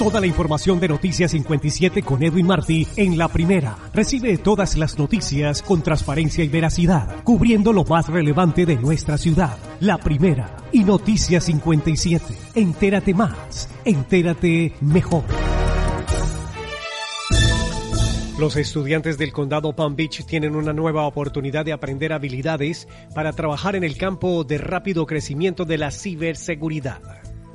Toda la información de Noticias 57 con Edwin Martí en la primera. Recibe todas las noticias con transparencia y veracidad, cubriendo lo más relevante de nuestra ciudad. La primera y Noticias 57. Entérate más, entérate mejor. Los estudiantes del condado Palm Beach tienen una nueva oportunidad de aprender habilidades para trabajar en el campo de rápido crecimiento de la ciberseguridad.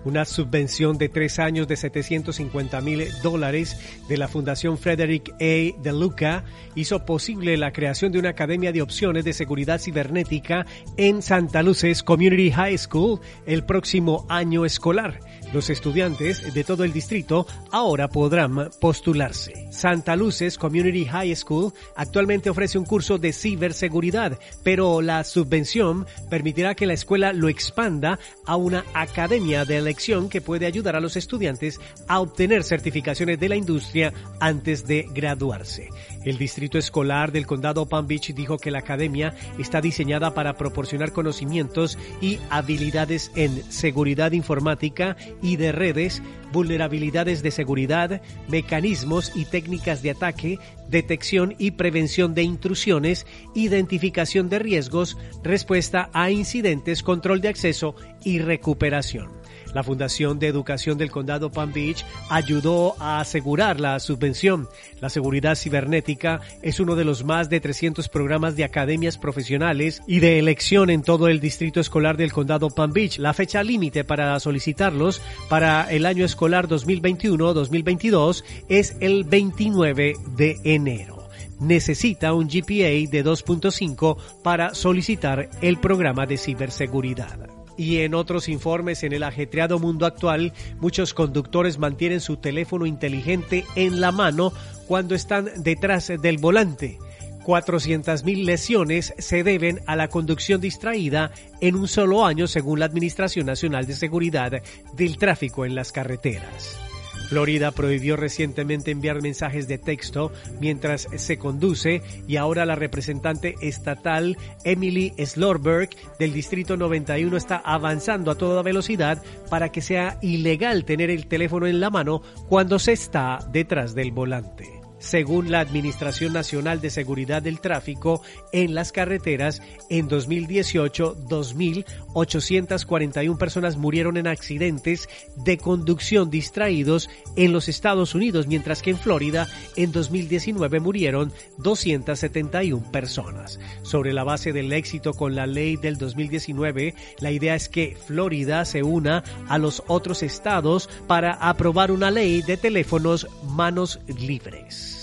Una subvención de tres años de 750 mil dólares de la Fundación Frederick A. De Luca hizo posible la creación de una academia de opciones de seguridad cibernética en Santa Luces Community High School el próximo año escolar. Los estudiantes de todo el distrito ahora podrán postularse. Santa Luces Community High School actualmente ofrece un curso de ciberseguridad, pero la subvención permitirá que la escuela lo expanda a una academia de que puede ayudar a los estudiantes a obtener certificaciones de la industria antes de graduarse. El distrito escolar del condado Palm Beach dijo que la academia está diseñada para proporcionar conocimientos y habilidades en seguridad informática y de redes, vulnerabilidades de seguridad, mecanismos y técnicas de ataque, detección y prevención de intrusiones, identificación de riesgos, respuesta a incidentes, control de acceso y recuperación. La Fundación de Educación del Condado Palm Beach ayudó a asegurar la subvención. La seguridad cibernética es uno de los más de 300 programas de academias profesionales y de elección en todo el distrito escolar del Condado Palm Beach. La fecha límite para solicitarlos para el año escolar 2021-2022 es el 29 de enero necesita un GPA de 2.5 para solicitar el programa de ciberseguridad. Y en otros informes, en el ajetreado mundo actual, muchos conductores mantienen su teléfono inteligente en la mano cuando están detrás del volante. 400.000 lesiones se deben a la conducción distraída en un solo año según la Administración Nacional de Seguridad del Tráfico en las Carreteras. Florida prohibió recientemente enviar mensajes de texto mientras se conduce y ahora la representante estatal Emily Slorberg del Distrito 91 está avanzando a toda velocidad para que sea ilegal tener el teléfono en la mano cuando se está detrás del volante. Según la Administración Nacional de Seguridad del Tráfico en las carreteras, en 2018, 2.841 personas murieron en accidentes de conducción distraídos en los Estados Unidos, mientras que en Florida, en 2019, murieron 271 personas. Sobre la base del éxito con la ley del 2019, la idea es que Florida se una a los otros estados para aprobar una ley de teléfonos manos libres.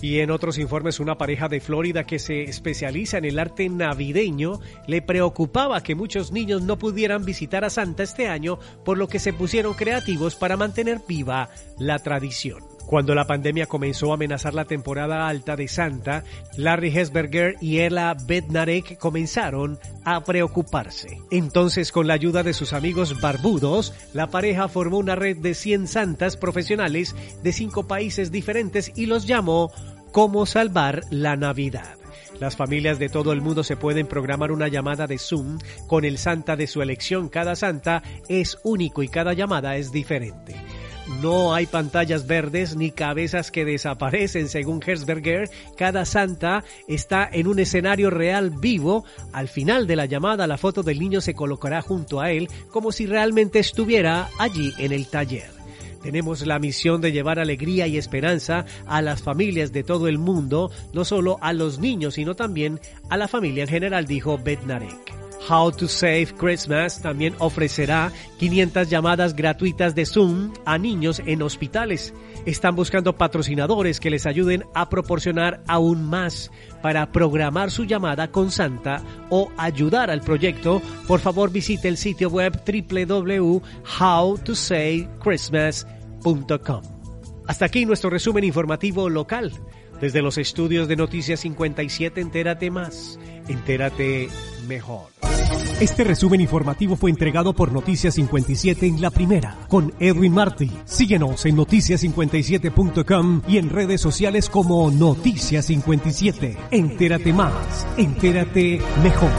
Y en otros informes, una pareja de Florida que se especializa en el arte navideño le preocupaba que muchos niños no pudieran visitar a Santa este año, por lo que se pusieron creativos para mantener viva la tradición. Cuando la pandemia comenzó a amenazar la temporada alta de Santa, Larry Hesberger y Ella Bednarek comenzaron a preocuparse. Entonces, con la ayuda de sus amigos barbudos, la pareja formó una red de 100 santas profesionales de cinco países diferentes y los llamó Cómo salvar la Navidad. Las familias de todo el mundo se pueden programar una llamada de Zoom con el santa de su elección. Cada santa es único y cada llamada es diferente. No hay pantallas verdes ni cabezas que desaparecen, según Herzberger. Cada santa está en un escenario real vivo. Al final de la llamada, la foto del niño se colocará junto a él como si realmente estuviera allí en el taller. Tenemos la misión de llevar alegría y esperanza a las familias de todo el mundo, no solo a los niños, sino también a la familia en general, dijo Bednarek. How to Save Christmas también ofrecerá 500 llamadas gratuitas de Zoom a niños en hospitales. Están buscando patrocinadores que les ayuden a proporcionar aún más para programar su llamada con Santa o ayudar al proyecto. Por favor visite el sitio web www.howtosavechristmas.com. Hasta aquí nuestro resumen informativo local. Desde los estudios de Noticias 57, entérate más, entérate mejor. Este resumen informativo fue entregado por Noticias 57 en la primera, con Edwin Martí. Síguenos en noticias57.com y en redes sociales como Noticias 57. Entérate más, entérate mejor.